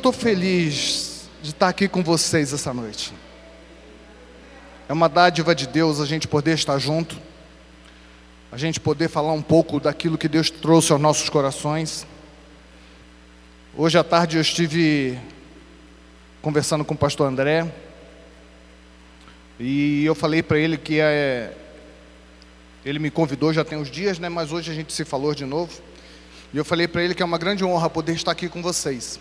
Estou feliz de estar aqui com vocês essa noite. É uma dádiva de Deus a gente poder estar junto, a gente poder falar um pouco daquilo que Deus trouxe aos nossos corações. Hoje à tarde eu estive conversando com o pastor André e eu falei para ele que é, ele me convidou já tem uns dias, né? Mas hoje a gente se falou de novo. E eu falei para ele que é uma grande honra poder estar aqui com vocês.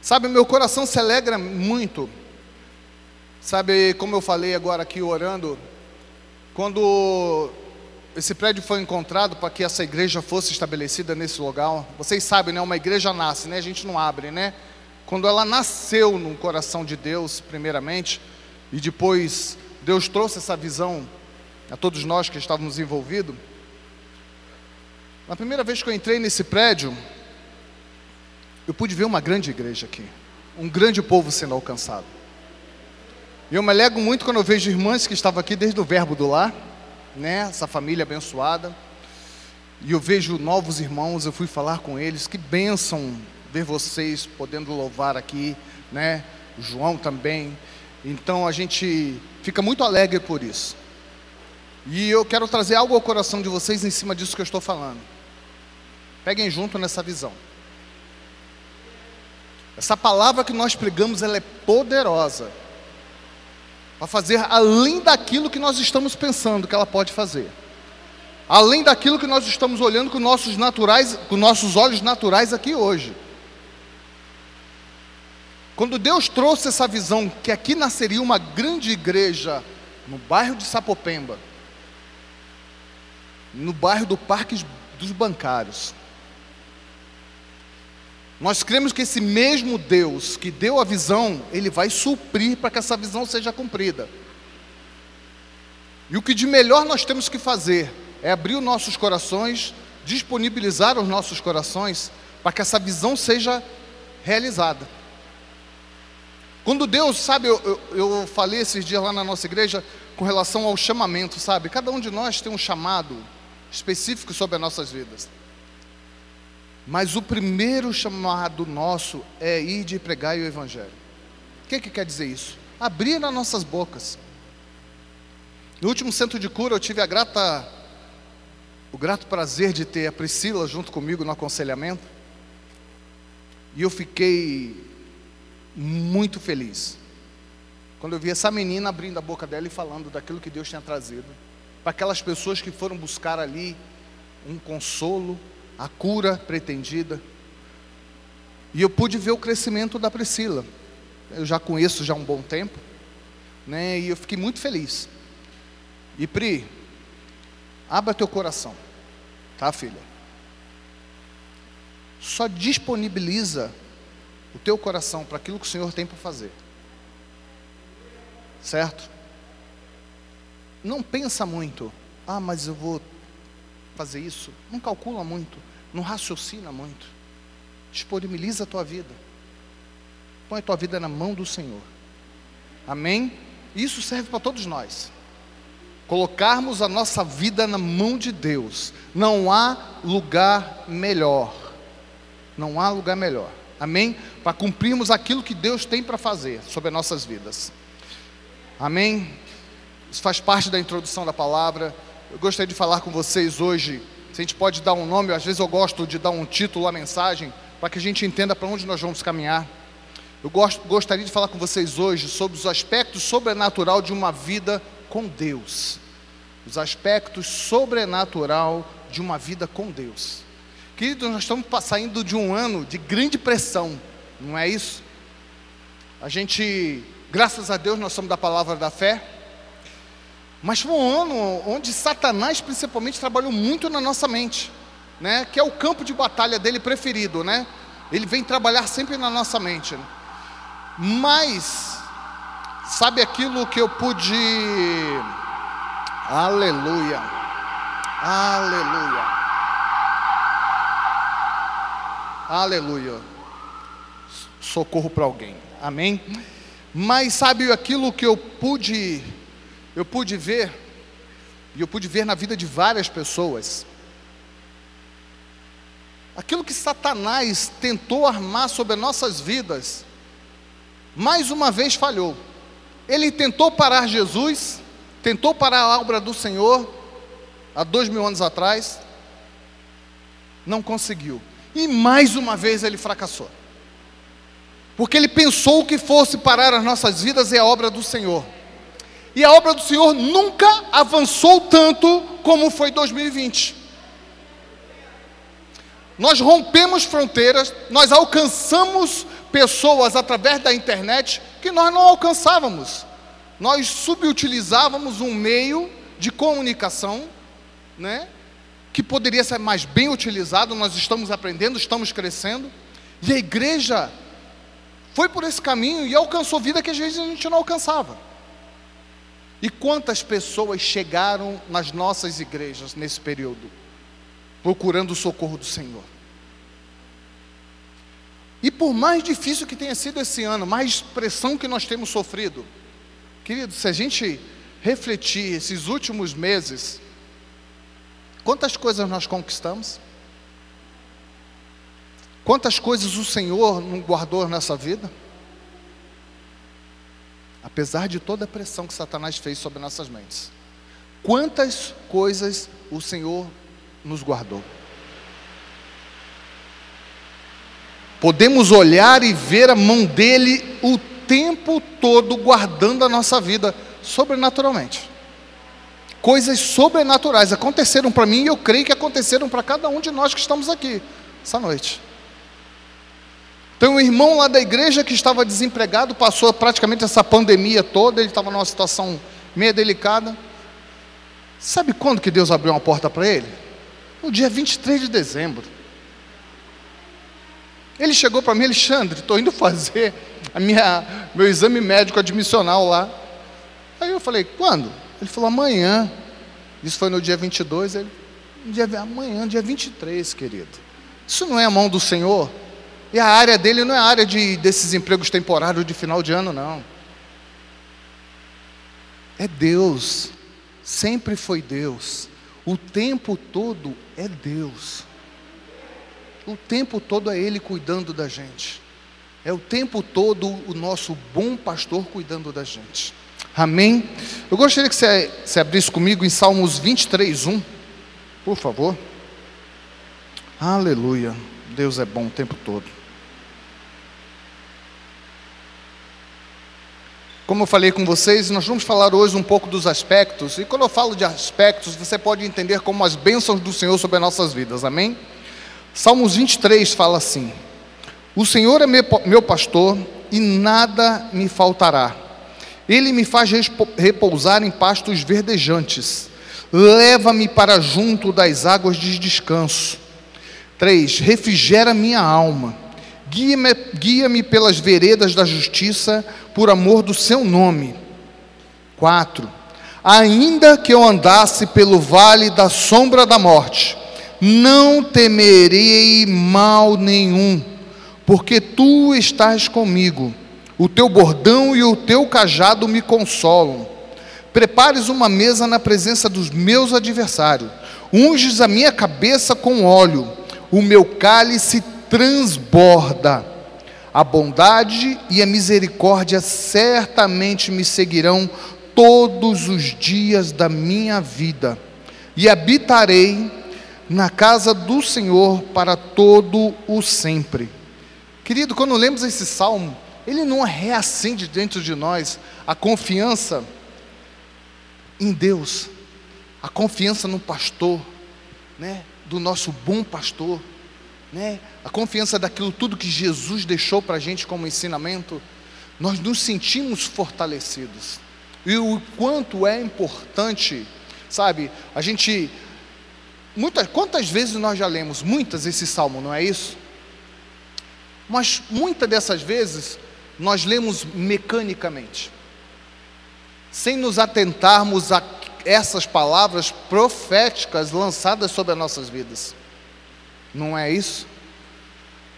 Sabe, meu coração se alegra muito. Sabe, como eu falei agora aqui orando, quando esse prédio foi encontrado para que essa igreja fosse estabelecida nesse local, vocês sabem, né? Uma igreja nasce, né? A gente não abre, né? Quando ela nasceu no coração de Deus, primeiramente, e depois Deus trouxe essa visão a todos nós que estávamos envolvidos. Na primeira vez que eu entrei nesse prédio, eu pude ver uma grande igreja aqui, um grande povo sendo alcançado. E eu me alegro muito quando eu vejo irmãs que estavam aqui desde o verbo do lar, né, essa família abençoada. E eu vejo novos irmãos, eu fui falar com eles, que bênção ver vocês podendo louvar aqui, né? O João também. Então a gente fica muito alegre por isso. E eu quero trazer algo ao coração de vocês em cima disso que eu estou falando. Peguem junto nessa visão. Essa palavra que nós pregamos, ela é poderosa para fazer além daquilo que nós estamos pensando que ela pode fazer. Além daquilo que nós estamos olhando com nossos naturais, com nossos olhos naturais aqui hoje. Quando Deus trouxe essa visão que aqui nasceria uma grande igreja no bairro de Sapopemba, no bairro do Parque dos Bancários. Nós cremos que esse mesmo Deus que deu a visão, ele vai suprir para que essa visão seja cumprida. E o que de melhor nós temos que fazer é abrir os nossos corações, disponibilizar os nossos corações para que essa visão seja realizada. Quando Deus, sabe, eu, eu, eu, falei esses dias lá na nossa igreja com relação ao chamamento, sabe? Cada um de nós tem um chamado específico sobre as nossas vidas. Mas o primeiro chamado nosso é ir de pregar o Evangelho. O que, que quer dizer isso? Abrir as nossas bocas. No último centro de cura, eu tive a grata, o grato prazer de ter a Priscila junto comigo no aconselhamento. E eu fiquei muito feliz quando eu vi essa menina abrindo a boca dela e falando daquilo que Deus tinha trazido para aquelas pessoas que foram buscar ali um consolo, a cura pretendida. E eu pude ver o crescimento da Priscila. Eu já conheço já um bom tempo, né? E eu fiquei muito feliz. E Pri, abra teu coração, tá, filha? Só disponibiliza o teu coração para aquilo que o Senhor tem para fazer. Certo? não pensa muito. Ah, mas eu vou fazer isso. Não calcula muito. Não raciocina muito. Disponibiliza a tua vida. Põe a tua vida na mão do Senhor. Amém? Isso serve para todos nós. Colocarmos a nossa vida na mão de Deus. Não há lugar melhor. Não há lugar melhor. Amém? Para cumprirmos aquilo que Deus tem para fazer sobre as nossas vidas. Amém? Isso faz parte da introdução da palavra. Eu gostaria de falar com vocês hoje. Se a gente pode dar um nome, às vezes eu gosto de dar um título à mensagem, para que a gente entenda para onde nós vamos caminhar. Eu gostaria de falar com vocês hoje sobre os aspectos sobrenatural de uma vida com Deus. Os aspectos sobrenatural de uma vida com Deus. Queridos, nós estamos saindo de um ano de grande pressão, não é isso? A gente, graças a Deus, nós somos da palavra da fé. Mas foi um ano onde Satanás, principalmente, trabalhou muito na nossa mente, né? Que é o campo de batalha dele preferido, né? Ele vem trabalhar sempre na nossa mente. Né? Mas sabe aquilo que eu pude Aleluia. Aleluia. Aleluia. Socorro para alguém. Amém. Mas sabe aquilo que eu pude eu pude ver, e eu pude ver na vida de várias pessoas, aquilo que Satanás tentou armar sobre as nossas vidas, mais uma vez falhou. Ele tentou parar Jesus, tentou parar a obra do Senhor, há dois mil anos atrás, não conseguiu. E mais uma vez ele fracassou. Porque ele pensou que fosse parar as nossas vidas e a obra do Senhor. E a obra do Senhor nunca avançou tanto como foi 2020. Nós rompemos fronteiras, nós alcançamos pessoas através da internet que nós não alcançávamos. Nós subutilizávamos um meio de comunicação, né, que poderia ser mais bem utilizado. Nós estamos aprendendo, estamos crescendo, e a igreja foi por esse caminho e alcançou vida que às vezes a gente não alcançava. E quantas pessoas chegaram nas nossas igrejas nesse período, procurando o socorro do Senhor? E por mais difícil que tenha sido esse ano, mais pressão que nós temos sofrido, querido, se a gente refletir esses últimos meses, quantas coisas nós conquistamos? Quantas coisas o Senhor não guardou nessa vida? Apesar de toda a pressão que Satanás fez sobre nossas mentes. Quantas coisas o Senhor nos guardou. Podemos olhar e ver a mão dele o tempo todo guardando a nossa vida sobrenaturalmente. Coisas sobrenaturais aconteceram para mim e eu creio que aconteceram para cada um de nós que estamos aqui essa noite. Tem um irmão lá da igreja que estava desempregado, passou praticamente essa pandemia toda, ele estava numa situação meio delicada. Sabe quando que Deus abriu uma porta para ele? No dia 23 de dezembro. Ele chegou para mim, Alexandre, estou indo fazer a minha, meu exame médico admissional lá. Aí eu falei, quando? Ele falou, amanhã. Isso foi no dia 22, ele, dia, amanhã, dia 23, querido. Isso não é a mão do Senhor? E a área dele não é a área de, desses empregos temporários de final de ano, não. É Deus. Sempre foi Deus. O tempo todo é Deus. O tempo todo é Ele cuidando da gente. É o tempo todo o nosso bom pastor cuidando da gente. Amém? Eu gostaria que você, você abrisse comigo em Salmos 23, 1. Por favor. Aleluia. Deus é bom o tempo todo. Como eu falei com vocês, nós vamos falar hoje um pouco dos aspectos, e quando eu falo de aspectos, você pode entender como as bênçãos do Senhor sobre as nossas vidas, amém? Salmos 23 fala assim: O Senhor é meu pastor e nada me faltará, Ele me faz repousar em pastos verdejantes, leva-me para junto das águas de descanso. 3. Refrigera minha alma Guia-me guia pelas veredas da justiça, por amor do seu nome. 4. Ainda que eu andasse pelo vale da sombra da morte, não temerei mal nenhum, porque tu estás comigo. O teu bordão e o teu cajado me consolam. Prepares uma mesa na presença dos meus adversários. Unges a minha cabeça com óleo. O meu cálice transborda. A bondade e a misericórdia certamente me seguirão todos os dias da minha vida, e habitarei na casa do Senhor para todo o sempre. Querido, quando lemos esse salmo, ele não reacende dentro de nós a confiança em Deus, a confiança no pastor, né, do nosso bom pastor né, a confiança daquilo tudo que Jesus deixou para a gente como ensinamento, nós nos sentimos fortalecidos. E o quanto é importante, sabe, a gente. Muitas, quantas vezes nós já lemos? Muitas esse salmo, não é isso? Mas muitas dessas vezes nós lemos mecanicamente, sem nos atentarmos a essas palavras proféticas lançadas sobre as nossas vidas. Não é isso?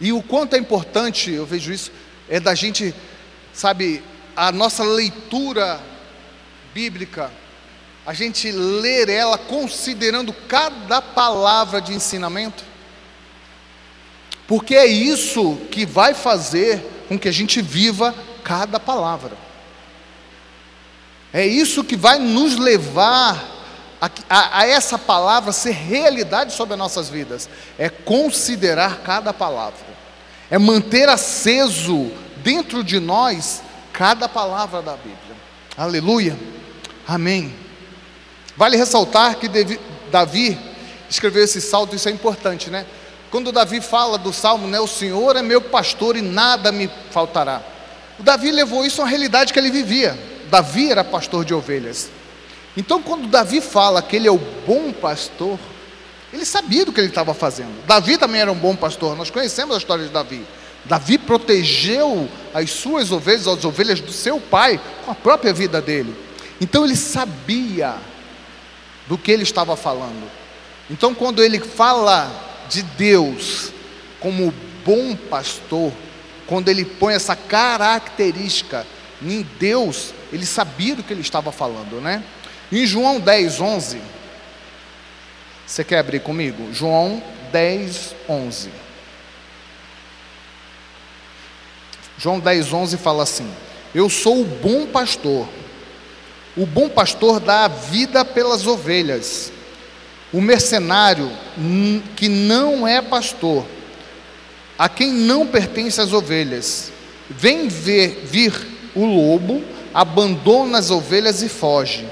E o quanto é importante, eu vejo isso, é da gente, sabe, a nossa leitura bíblica, a gente ler ela considerando cada palavra de ensinamento. Porque é isso que vai fazer com que a gente viva cada palavra. É isso que vai nos levar a, a, a, essa palavra ser realidade sobre as nossas vidas. É considerar cada palavra. É manter aceso dentro de nós cada palavra da Bíblia. Aleluia. Amém. Vale ressaltar que Davi escreveu esse salto, isso é importante, né? Quando Davi fala do salmo, né? O Senhor é meu pastor e nada me faltará. O Davi levou isso à realidade que ele vivia. Davi era pastor de ovelhas. Então, quando Davi fala que ele é o bom pastor, ele sabia do que ele estava fazendo. Davi também era um bom pastor. Nós conhecemos a história de Davi. Davi protegeu as suas ovelhas, as ovelhas do seu pai, com a própria vida dele. Então ele sabia do que ele estava falando. Então, quando ele fala de Deus como bom pastor, quando ele põe essa característica em Deus, ele sabia do que ele estava falando, né? Em João 10, 11, você quer abrir comigo? João 10, 11. João 10, 11 fala assim: Eu sou o bom pastor. O bom pastor dá a vida pelas ovelhas. O mercenário que não é pastor, a quem não pertence as ovelhas, vem ver vir o lobo, abandona as ovelhas e foge.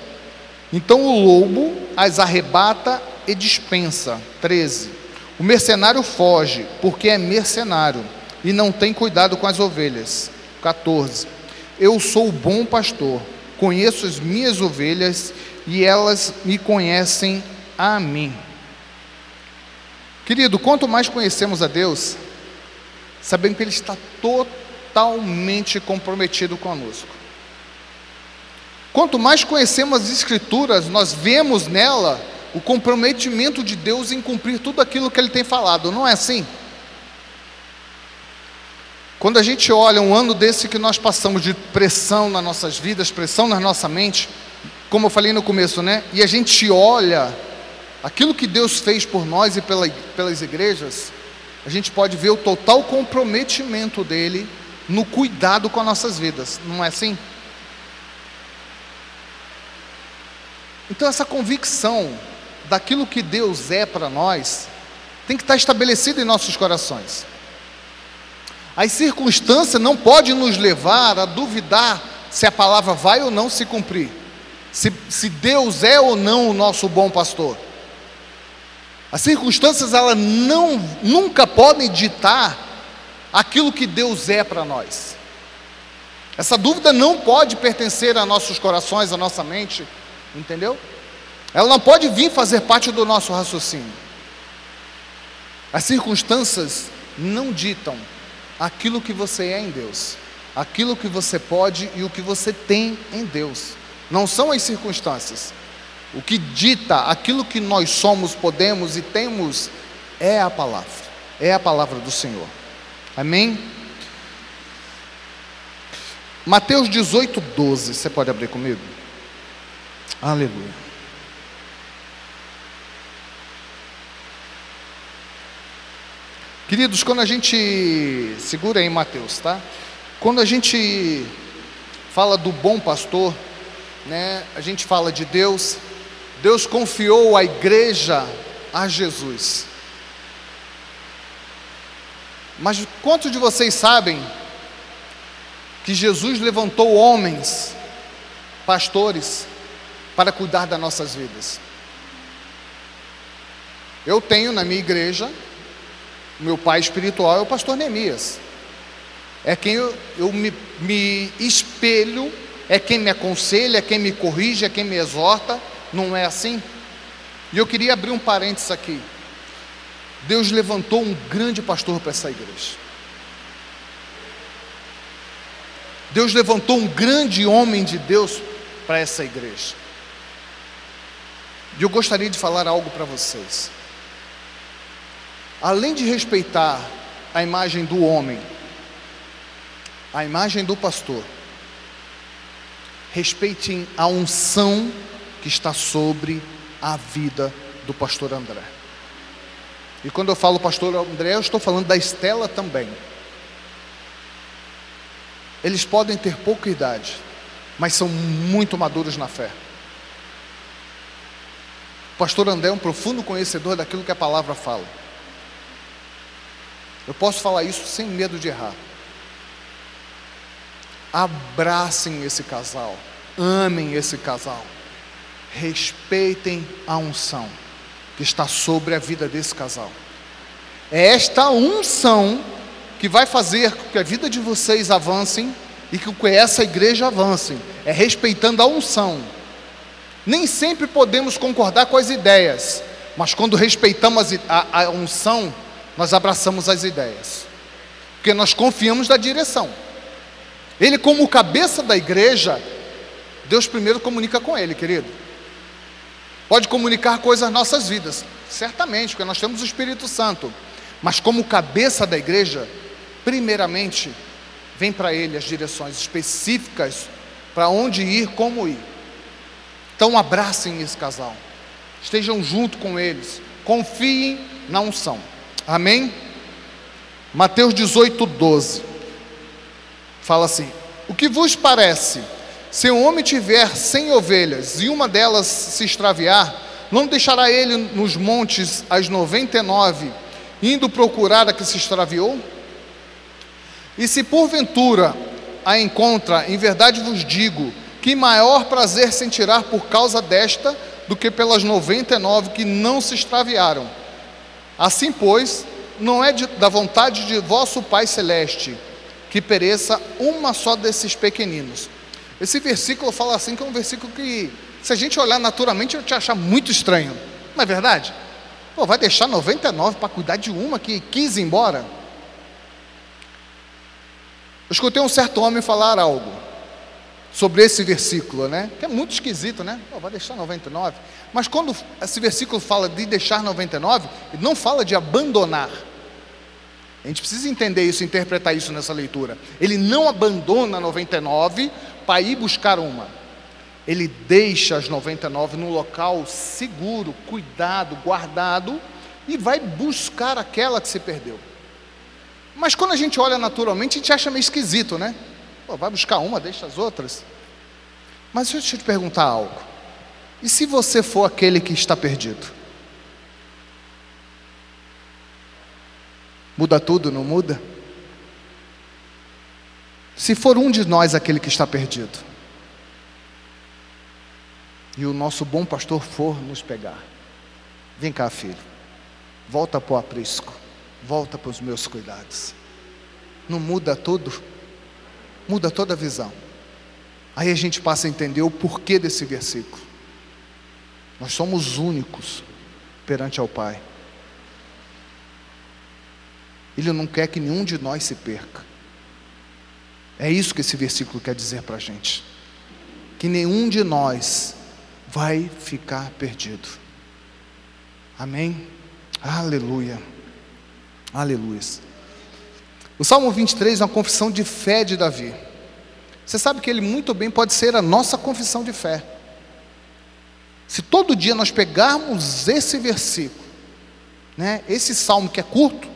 Então o lobo as arrebata e dispensa. 13. O mercenário foge, porque é mercenário e não tem cuidado com as ovelhas. 14. Eu sou o bom pastor, conheço as minhas ovelhas e elas me conhecem a mim. Querido, quanto mais conhecemos a Deus, sabendo que Ele está totalmente comprometido conosco. Quanto mais conhecemos as Escrituras, nós vemos nela o comprometimento de Deus em cumprir tudo aquilo que Ele tem falado, não é assim? Quando a gente olha um ano desse que nós passamos de pressão nas nossas vidas, pressão na nossa mente, como eu falei no começo, né? E a gente olha aquilo que Deus fez por nós e pela, pelas igrejas, a gente pode ver o total comprometimento dele no cuidado com as nossas vidas, não é assim? Então, essa convicção daquilo que Deus é para nós tem que estar estabelecida em nossos corações. As circunstâncias não podem nos levar a duvidar se a palavra vai ou não se cumprir, se, se Deus é ou não o nosso bom pastor. As circunstâncias elas não nunca podem ditar aquilo que Deus é para nós. Essa dúvida não pode pertencer a nossos corações, a nossa mente, entendeu? Ela não pode vir fazer parte do nosso raciocínio. As circunstâncias não ditam aquilo que você é em Deus, aquilo que você pode e o que você tem em Deus. Não são as circunstâncias. O que dita aquilo que nós somos, podemos e temos é a palavra, é a palavra do Senhor. Amém? Mateus 18, 12. Você pode abrir comigo? Aleluia. Queridos, quando a gente. Segura aí, Mateus, tá? Quando a gente fala do bom pastor, né, a gente fala de Deus. Deus confiou a igreja a Jesus. Mas quantos de vocês sabem que Jesus levantou homens, pastores, para cuidar das nossas vidas? Eu tenho na minha igreja meu pai espiritual é o pastor Neemias. É quem eu, eu me, me espelho, é quem me aconselha, é quem me corrige, é quem me exorta. Não é assim? E eu queria abrir um parênteses aqui. Deus levantou um grande pastor para essa igreja. Deus levantou um grande homem de Deus para essa igreja. E eu gostaria de falar algo para vocês além de respeitar a imagem do homem, a imagem do pastor, respeitem a unção que está sobre a vida do pastor André. E quando eu falo pastor André, eu estou falando da Estela também. Eles podem ter pouca idade, mas são muito maduros na fé. O pastor André é um profundo conhecedor daquilo que a palavra fala. Eu posso falar isso sem medo de errar. Abracem esse casal, amem esse casal, respeitem a unção que está sobre a vida desse casal. É esta unção que vai fazer com que a vida de vocês avancem e que essa igreja avance, é respeitando a unção. Nem sempre podemos concordar com as ideias, mas quando respeitamos a, a unção, nós abraçamos as ideias, porque nós confiamos na direção. Ele, como cabeça da igreja, Deus primeiro comunica com ele, querido. Pode comunicar coisas nossas vidas, certamente, porque nós temos o Espírito Santo. Mas como cabeça da igreja, primeiramente, vem para ele as direções específicas para onde ir, como ir. Então abracem esse casal, estejam junto com eles, confiem na unção. Amém? Mateus 18, 12. Fala assim: O que vos parece? Se um homem tiver cem ovelhas e uma delas se extraviar, não deixará ele nos montes as noventa e nove, indo procurar a que se extraviou? E se porventura a encontra, em verdade vos digo, que maior prazer sentirá por causa desta do que pelas noventa e nove que não se extraviaram. Assim, pois, não é de, da vontade de vosso Pai Celeste que pereça uma só desses pequeninos. Esse versículo fala assim que é um versículo que, se a gente olhar naturalmente, eu te achar muito estranho. Não é verdade? Pô, vai deixar 99 para cuidar de uma que quis ir embora? Eu escutei um certo homem falar algo sobre esse versículo, né? Que é muito esquisito, né? Pô, vai deixar 99. Mas quando esse versículo fala de deixar 99, ele não fala de abandonar. A gente precisa entender isso, interpretar isso nessa leitura. Ele não abandona 99 para ir buscar uma. Ele deixa as 99 num local seguro, cuidado, guardado e vai buscar aquela que se perdeu. Mas quando a gente olha naturalmente, a gente acha meio esquisito, né? Pô, vai buscar uma, deixa as outras. Mas deixa eu te perguntar algo. E se você for aquele que está perdido? Muda tudo, não muda? Se for um de nós aquele que está perdido, e o nosso bom pastor for nos pegar, vem cá, filho, volta para o aprisco volta para os meus cuidados. Não muda tudo, muda toda a visão. Aí a gente passa a entender o porquê desse versículo. Nós somos únicos perante ao Pai. Ele não quer que nenhum de nós se perca. É isso que esse versículo quer dizer para a gente. Que nenhum de nós vai ficar perdido. Amém? Aleluia. Aleluia. O Salmo 23 é uma confissão de fé de Davi. Você sabe que ele muito bem pode ser a nossa confissão de fé. Se todo dia nós pegarmos esse versículo, né, esse salmo que é curto,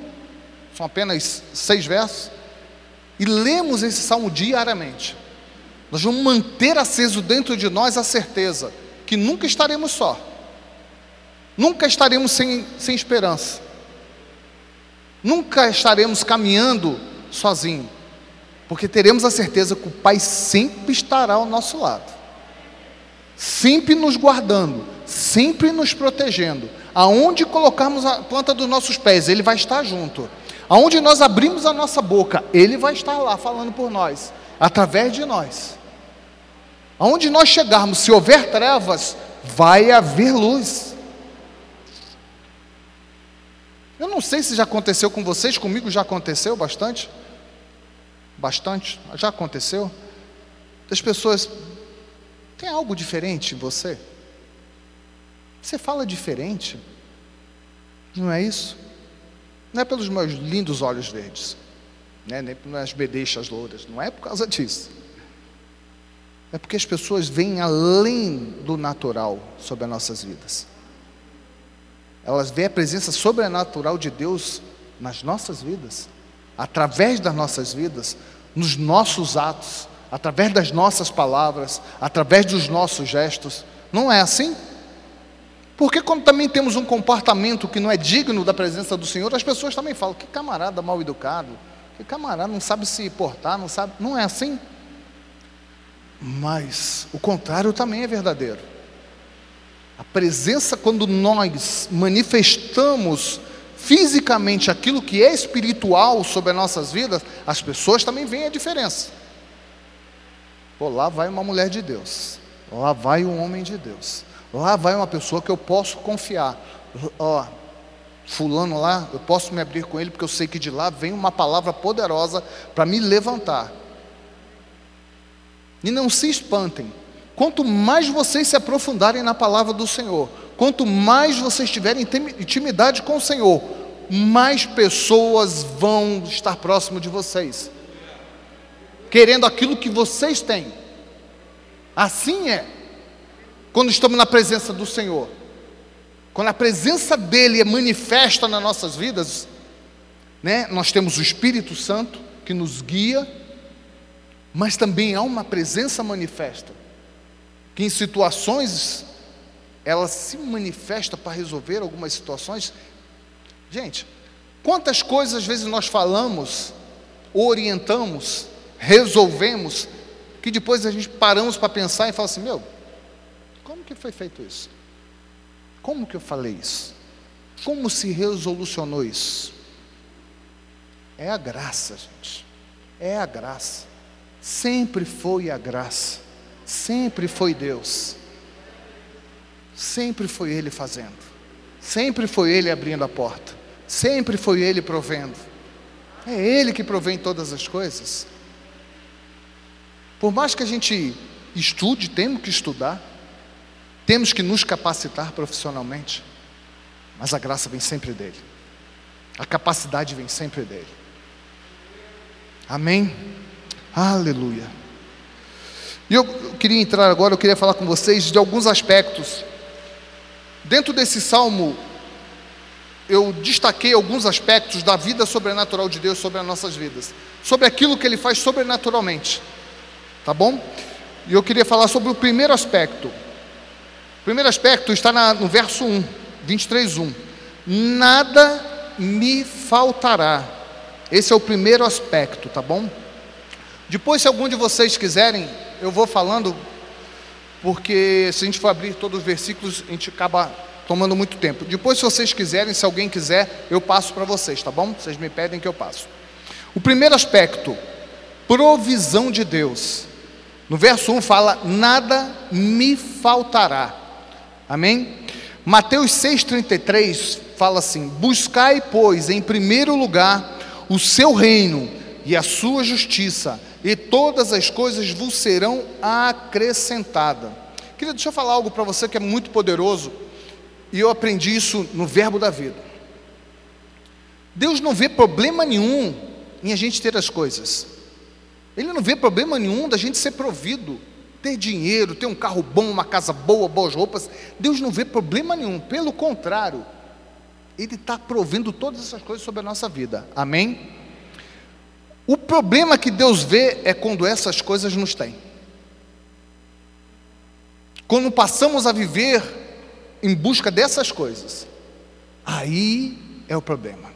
são apenas seis versos, e lemos esse salmo diariamente, nós vamos manter aceso dentro de nós a certeza que nunca estaremos só, nunca estaremos sem, sem esperança, Nunca estaremos caminhando sozinho, porque teremos a certeza que o Pai sempre estará ao nosso lado, sempre nos guardando, sempre nos protegendo. Aonde colocarmos a planta dos nossos pés, Ele vai estar junto. Aonde nós abrimos a nossa boca, Ele vai estar lá falando por nós, através de nós. Aonde nós chegarmos, se houver trevas, vai haver luz. Eu não sei se já aconteceu com vocês, comigo já aconteceu bastante. Bastante, já aconteceu. As pessoas, tem algo diferente em você? Você fala diferente? Não é isso? Não é pelos meus lindos olhos verdes, né? nem pelas bedeixas louras, não é por causa disso. É porque as pessoas vêm além do natural sobre as nossas vidas. Elas veem a presença sobrenatural de Deus nas nossas vidas, através das nossas vidas, nos nossos atos, através das nossas palavras, através dos nossos gestos. Não é assim? Porque quando também temos um comportamento que não é digno da presença do Senhor, as pessoas também falam: que camarada mal educado, que camarada não sabe se portar, não sabe. Não é assim? Mas o contrário também é verdadeiro. A presença, quando nós manifestamos fisicamente aquilo que é espiritual sobre as nossas vidas, as pessoas também veem a diferença. Pô, lá vai uma mulher de Deus, lá vai um homem de Deus. Lá vai uma pessoa que eu posso confiar. Ó, fulano lá, eu posso me abrir com ele porque eu sei que de lá vem uma palavra poderosa para me levantar. E não se espantem. Quanto mais vocês se aprofundarem na palavra do Senhor, quanto mais vocês tiverem intimidade com o Senhor, mais pessoas vão estar próximo de vocês, querendo aquilo que vocês têm. Assim é quando estamos na presença do Senhor. Quando a presença dele é manifesta nas nossas vidas, né? Nós temos o Espírito Santo que nos guia, mas também há uma presença manifesta que em situações ela se manifesta para resolver algumas situações. Gente, quantas coisas às vezes nós falamos, orientamos, resolvemos, que depois a gente paramos para pensar e fala assim: meu, como que foi feito isso? Como que eu falei isso? Como se resolucionou isso? É a graça, gente. É a graça. Sempre foi a graça. Sempre foi Deus. Sempre foi Ele fazendo. Sempre foi Ele abrindo a porta. Sempre foi Ele provendo. É Ele que provém todas as coisas. Por mais que a gente estude, temos que estudar. Temos que nos capacitar profissionalmente, mas a graça vem sempre dele, a capacidade vem sempre dele. Amém? Aleluia. E eu queria entrar agora, eu queria falar com vocês de alguns aspectos. Dentro desse salmo, eu destaquei alguns aspectos da vida sobrenatural de Deus sobre as nossas vidas, sobre aquilo que Ele faz sobrenaturalmente, tá bom? E eu queria falar sobre o primeiro aspecto, o primeiro aspecto está na, no verso 1, 23, 1. Nada me faltará. Esse é o primeiro aspecto, tá bom? Depois, se algum de vocês quiserem, eu vou falando, porque se a gente for abrir todos os versículos, a gente acaba tomando muito tempo. Depois, se vocês quiserem, se alguém quiser, eu passo para vocês, tá bom? Vocês me pedem que eu passo. O primeiro aspecto, provisão de Deus. No verso 1 fala: Nada me faltará. Amém? Mateus 6,33 fala assim: Buscai, pois, em primeiro lugar o seu reino e a sua justiça, e todas as coisas vos serão acrescentadas. Querido, deixa eu falar algo para você que é muito poderoso, e eu aprendi isso no Verbo da Vida. Deus não vê problema nenhum em a gente ter as coisas, Ele não vê problema nenhum da gente ser provido ter dinheiro, ter um carro bom, uma casa boa, boas roupas, Deus não vê problema nenhum, pelo contrário, Ele está provendo todas essas coisas sobre a nossa vida, amém? O problema que Deus vê é quando essas coisas nos têm, quando passamos a viver em busca dessas coisas, aí é o problema.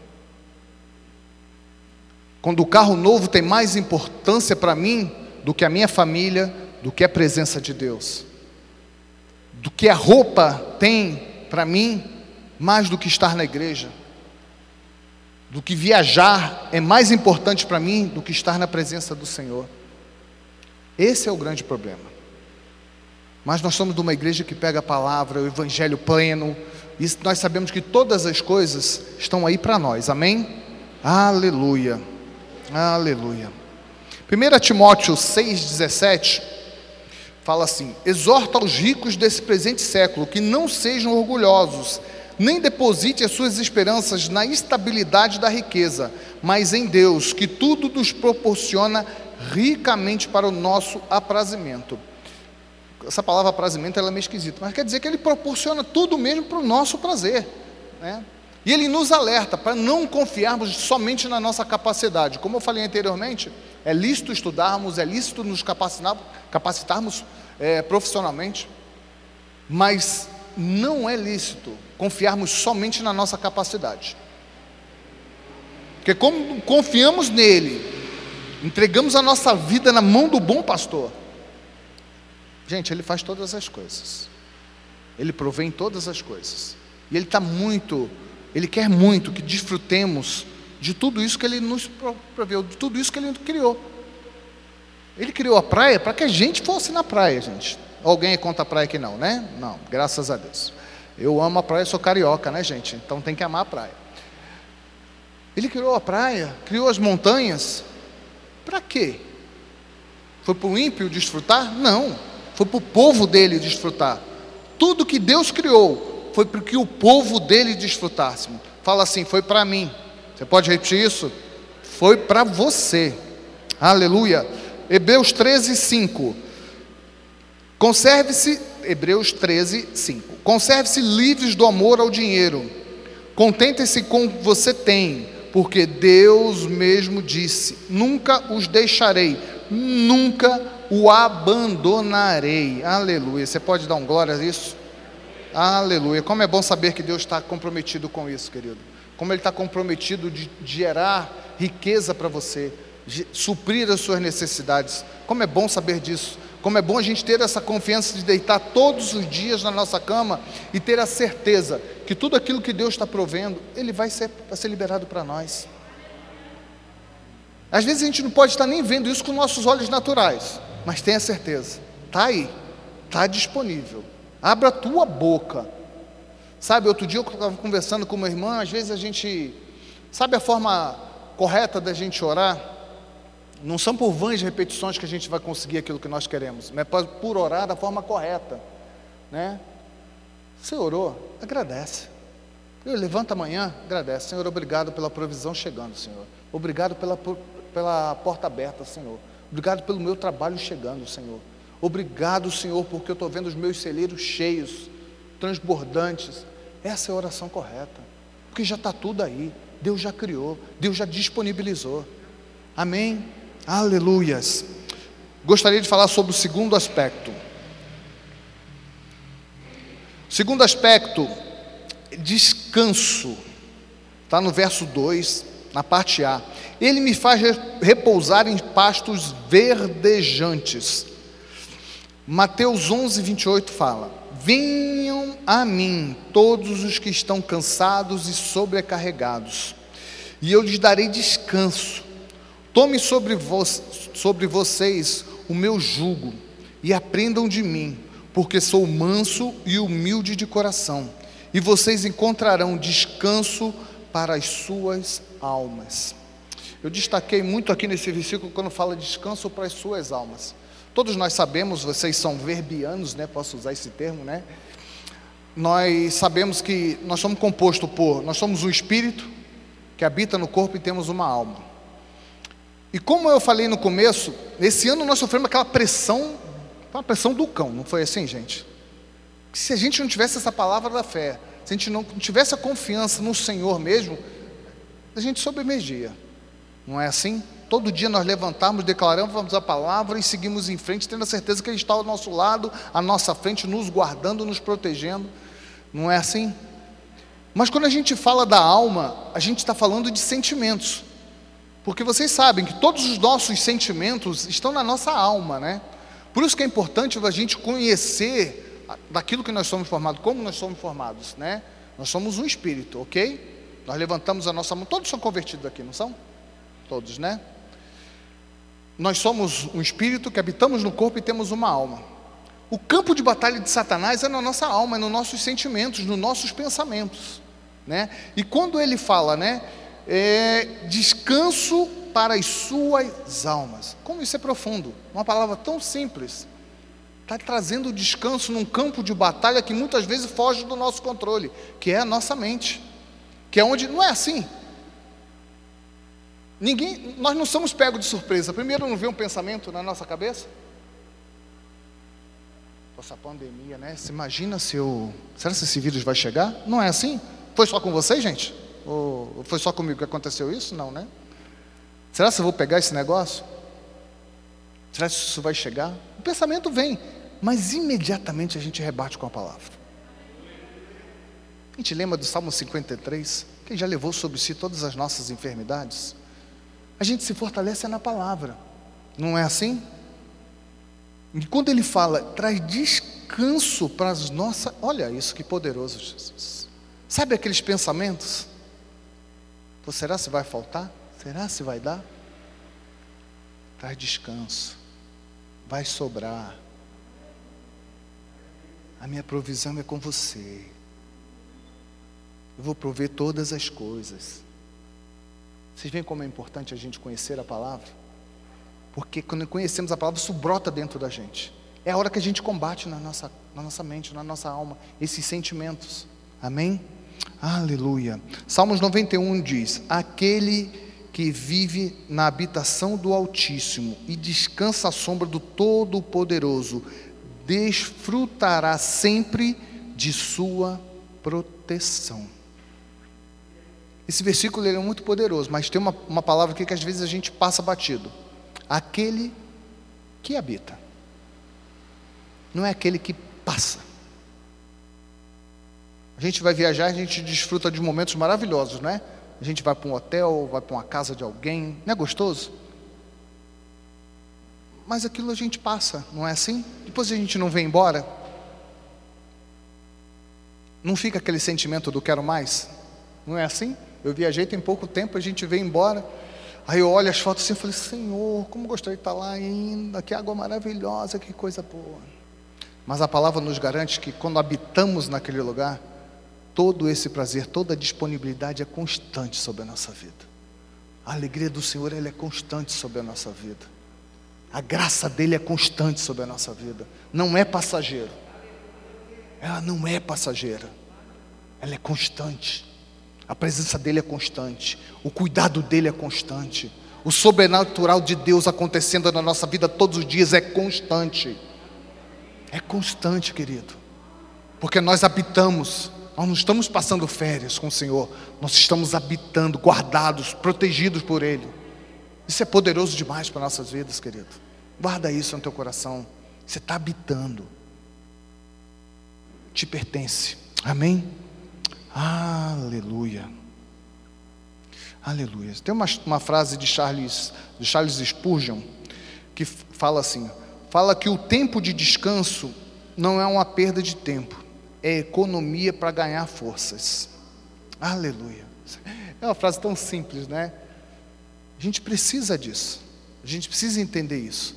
Quando o carro novo tem mais importância para mim do que a minha família, do que a presença de Deus, do que a roupa tem para mim, mais do que estar na igreja, do que viajar é mais importante para mim do que estar na presença do Senhor. Esse é o grande problema. Mas nós somos de uma igreja que pega a palavra, o evangelho pleno, e nós sabemos que todas as coisas estão aí para nós, amém? Aleluia, aleluia. 1 Timóteo 6,17 fala assim: exorta aos ricos desse presente século que não sejam orgulhosos, nem deposite as suas esperanças na estabilidade da riqueza, mas em Deus, que tudo nos proporciona ricamente para o nosso aprazimento. Essa palavra aprazimento ela é meio esquisita, mas quer dizer que ele proporciona tudo mesmo para o nosso prazer. né? E ele nos alerta para não confiarmos somente na nossa capacidade. Como eu falei anteriormente, é lícito estudarmos, é lícito nos capacitarmos é, profissionalmente, mas não é lícito confiarmos somente na nossa capacidade. Porque como confiamos nele, entregamos a nossa vida na mão do bom pastor. Gente, ele faz todas as coisas. Ele provém todas as coisas. E ele está muito, ele quer muito que desfrutemos de tudo isso que ele nos proveu, de tudo isso que ele criou. Ele criou a praia para que a gente fosse na praia, gente. Alguém conta a praia aqui não, né? Não, graças a Deus. Eu amo a praia, sou carioca, né, gente? Então tem que amar a praia. Ele criou a praia, criou as montanhas. Para quê? Foi para o ímpio desfrutar? Não. Foi para o povo dele desfrutar. Tudo que Deus criou foi para que o povo dele desfrutasse. Fala assim: foi para mim. Você pode repetir isso? Foi para você. Aleluia. Hebreus 13, 5. Conserve-se, Hebreus 13, 5. Conserve-se livres do amor ao dinheiro. Contentem-se com o que você tem, porque Deus mesmo disse: Nunca os deixarei, nunca o abandonarei. Aleluia. Você pode dar um glória a isso? Aleluia. Como é bom saber que Deus está comprometido com isso, querido. Como Ele está comprometido de gerar riqueza para você, suprir as suas necessidades. Como é bom saber disso. Como é bom a gente ter essa confiança de deitar todos os dias na nossa cama e ter a certeza que tudo aquilo que Deus está provendo, Ele vai ser, vai ser liberado para nós. Às vezes a gente não pode estar nem vendo isso com nossos olhos naturais, mas tenha certeza, está aí, está disponível. Abra a tua boca. Sabe, outro dia eu estava conversando com uma irmã, às vezes a gente, sabe a forma correta da gente orar? Não são por vãs repetições que a gente vai conseguir aquilo que nós queremos, mas por orar da forma correta. Né? Você orou, agradece. Eu levanta amanhã, agradece. Senhor, obrigado pela provisão chegando, Senhor. Obrigado pela, pela porta aberta, Senhor. Obrigado pelo meu trabalho chegando, Senhor. Obrigado, Senhor, porque eu estou vendo os meus celeiros cheios, transbordantes. Essa é a oração correta. Porque já está tudo aí. Deus já criou, Deus já disponibilizou. Amém? Aleluias. Gostaria de falar sobre o segundo aspecto. segundo aspecto, descanso. Está no verso 2, na parte A. Ele me faz repousar em pastos verdejantes. Mateus 11, 28 fala: Venham a mim todos os que estão cansados e sobrecarregados, e eu lhes darei descanso. Tome sobre, vo sobre vocês o meu jugo e aprendam de mim, porque sou manso e humilde de coração, e vocês encontrarão descanso para as suas almas. Eu destaquei muito aqui nesse versículo quando fala descanso para as suas almas. Todos nós sabemos, vocês são verbianos, né? Posso usar esse termo, né? Nós sabemos que nós somos compostos por, nós somos um espírito que habita no corpo e temos uma alma. E como eu falei no começo, esse ano nós sofremos aquela pressão, uma pressão do cão, não foi assim, gente? Se a gente não tivesse essa palavra da fé, se a gente não tivesse a confiança no Senhor mesmo, a gente sobremergia. Não é assim? Todo dia nós levantamos, declaramos a palavra e seguimos em frente, tendo a certeza que Ele está ao nosso lado, à nossa frente, nos guardando, nos protegendo. Não é assim? Mas quando a gente fala da alma, a gente está falando de sentimentos. Porque vocês sabem que todos os nossos sentimentos estão na nossa alma, né? Por isso que é importante a gente conhecer daquilo que nós somos formados, como nós somos formados, né? Nós somos um espírito, ok? Nós levantamos a nossa mão, todos são convertidos aqui, não são? Todos, né? Nós somos um espírito que habitamos no corpo e temos uma alma. O campo de batalha de Satanás é na nossa alma, é nos nossos sentimentos, nos nossos pensamentos, né? E quando ele fala, né? É, descanso para as suas almas. Como isso é profundo? Uma palavra tão simples. Está trazendo descanso num campo de batalha que muitas vezes foge do nosso controle, que é a nossa mente. Que é onde. Não é assim. Ninguém, nós não somos pegos de surpresa. Primeiro não vê um pensamento na nossa cabeça? Essa pandemia, né? Você imagina se eu. Será que esse vírus vai chegar? Não é assim? Foi só com você, gente? Ou foi só comigo que aconteceu isso? Não, né? Será que eu vou pegar esse negócio? Será que isso vai chegar? O pensamento vem, mas imediatamente a gente rebate com a palavra. A gente lembra do Salmo 53, que já levou sobre si todas as nossas enfermidades? A gente se fortalece na palavra, não é assim? E quando ele fala, traz descanso para as nossas. Olha isso que poderoso, Jesus. Sabe aqueles pensamentos? Pô, será se vai faltar? Será se vai dar? Traz descanso. Vai sobrar. A minha provisão é com você. Eu vou prover todas as coisas. Vocês veem como é importante a gente conhecer a palavra? Porque quando conhecemos a palavra, isso brota dentro da gente. É a hora que a gente combate na nossa, na nossa mente, na nossa alma, esses sentimentos. Amém? Aleluia. Salmos 91 diz: Aquele que vive na habitação do Altíssimo e descansa à sombra do Todo-Poderoso, desfrutará sempre de sua proteção. Esse versículo é muito poderoso, mas tem uma, uma palavra aqui que às vezes a gente passa batido. Aquele que habita. Não é aquele que passa. A gente vai viajar, a gente desfruta de momentos maravilhosos, não é? A gente vai para um hotel, vai para uma casa de alguém, não é gostoso? Mas aquilo a gente passa, não é assim? Depois a gente não vem embora. Não fica aquele sentimento do quero mais? Não é assim? Eu viajei tem pouco tempo, a gente veio embora. Aí eu olho as fotos assim e falei, Senhor, como gostaria de estar lá ainda, que água maravilhosa, que coisa boa. Mas a palavra nos garante que quando habitamos naquele lugar, todo esse prazer, toda a disponibilidade é constante sobre a nossa vida. A alegria do Senhor ela é constante sobre a nossa vida. A graça dele é constante sobre a nossa vida. Não é passageiro. Ela não é passageira. Ela é constante. A presença dele é constante, o cuidado dele é constante, o sobrenatural de Deus acontecendo na nossa vida todos os dias é constante. É constante, querido, porque nós habitamos, nós não estamos passando férias com o Senhor, nós estamos habitando, guardados, protegidos por Ele. Isso é poderoso demais para nossas vidas, querido. Guarda isso no teu coração. Você está habitando, te pertence. Amém? Aleluia. Aleluia. Tem uma, uma frase de Charles, de Charles Spurgeon que fala assim: fala que o tempo de descanso não é uma perda de tempo, é economia para ganhar forças. Aleluia. É uma frase tão simples, né? A gente precisa disso. A gente precisa entender isso.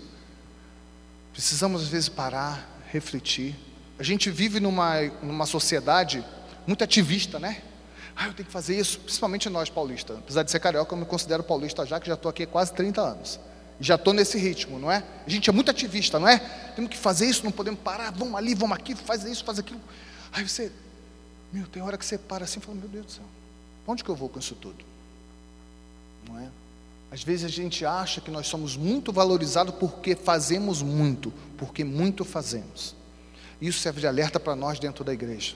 Precisamos às vezes parar, refletir. A gente vive numa, numa sociedade muito ativista, né? Ah, eu tenho que fazer isso, principalmente nós paulistas. Apesar de ser carioca, eu me considero paulista já, que já estou aqui há quase 30 anos. Já estou nesse ritmo, não é? A gente é muito ativista, não é? Temos que fazer isso, não podemos parar, vamos ali, vamos aqui, faz isso, faz aquilo. Aí você, meu, tem hora que você para assim e fala, meu Deus do céu, onde que eu vou com isso tudo? Não é? Às vezes a gente acha que nós somos muito valorizados porque fazemos muito, porque muito fazemos. Isso serve de alerta para nós dentro da igreja.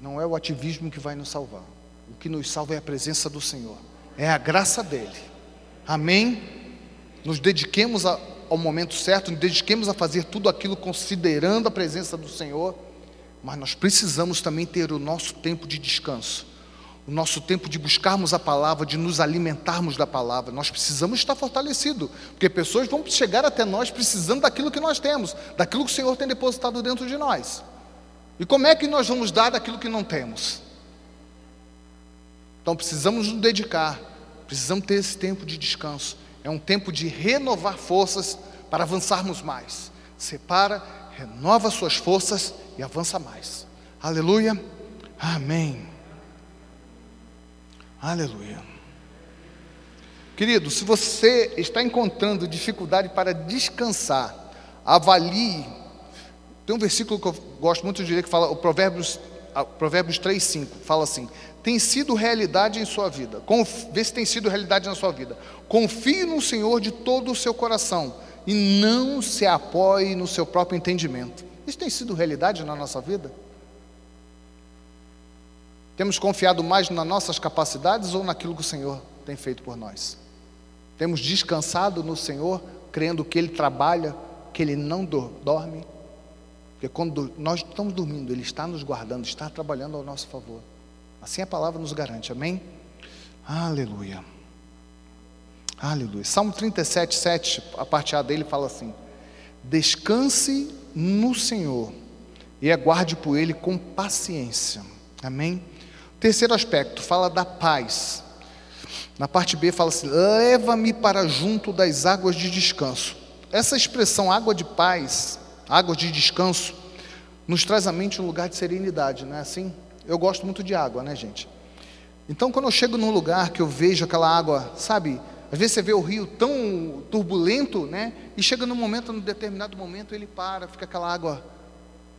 Não é o ativismo que vai nos salvar. O que nos salva é a presença do Senhor, é a graça dele. Amém? Nos dediquemos ao momento certo, nos dediquemos a fazer tudo aquilo considerando a presença do Senhor, mas nós precisamos também ter o nosso tempo de descanso, o nosso tempo de buscarmos a palavra, de nos alimentarmos da palavra. Nós precisamos estar fortalecidos, porque pessoas vão chegar até nós precisando daquilo que nós temos, daquilo que o Senhor tem depositado dentro de nós. E como é que nós vamos dar daquilo que não temos? Então precisamos nos dedicar, precisamos ter esse tempo de descanso. É um tempo de renovar forças para avançarmos mais. Separa, renova suas forças e avança mais. Aleluia. Amém. Aleluia. Querido, se você está encontrando dificuldade para descansar, avalie tem um versículo que eu gosto muito de ler que fala, o Provérbios, Provérbios 3, 5, fala assim: tem sido realidade em sua vida. Conf, vê se tem sido realidade na sua vida. Confie no Senhor de todo o seu coração e não se apoie no seu próprio entendimento. Isso tem sido realidade na nossa vida? Temos confiado mais nas nossas capacidades ou naquilo que o Senhor tem feito por nós? Temos descansado no Senhor, crendo que Ele trabalha, que Ele não dorme? Porque quando nós estamos dormindo, Ele está nos guardando, está trabalhando ao nosso favor. Assim a palavra nos garante, amém? Aleluia. Aleluia. Salmo 37, 7, a parte A dele fala assim: Descanse no Senhor e aguarde por Ele com paciência. Amém? Terceiro aspecto, fala da paz. Na parte B fala assim: leva-me para junto das águas de descanso. Essa expressão água de paz, água de descanso, nos traz à mente um lugar de serenidade, não é assim? Eu gosto muito de água, né, gente? Então, quando eu chego num lugar que eu vejo aquela água, sabe? Às vezes você vê o rio tão turbulento, né? E chega num momento, num determinado momento, ele para, fica aquela água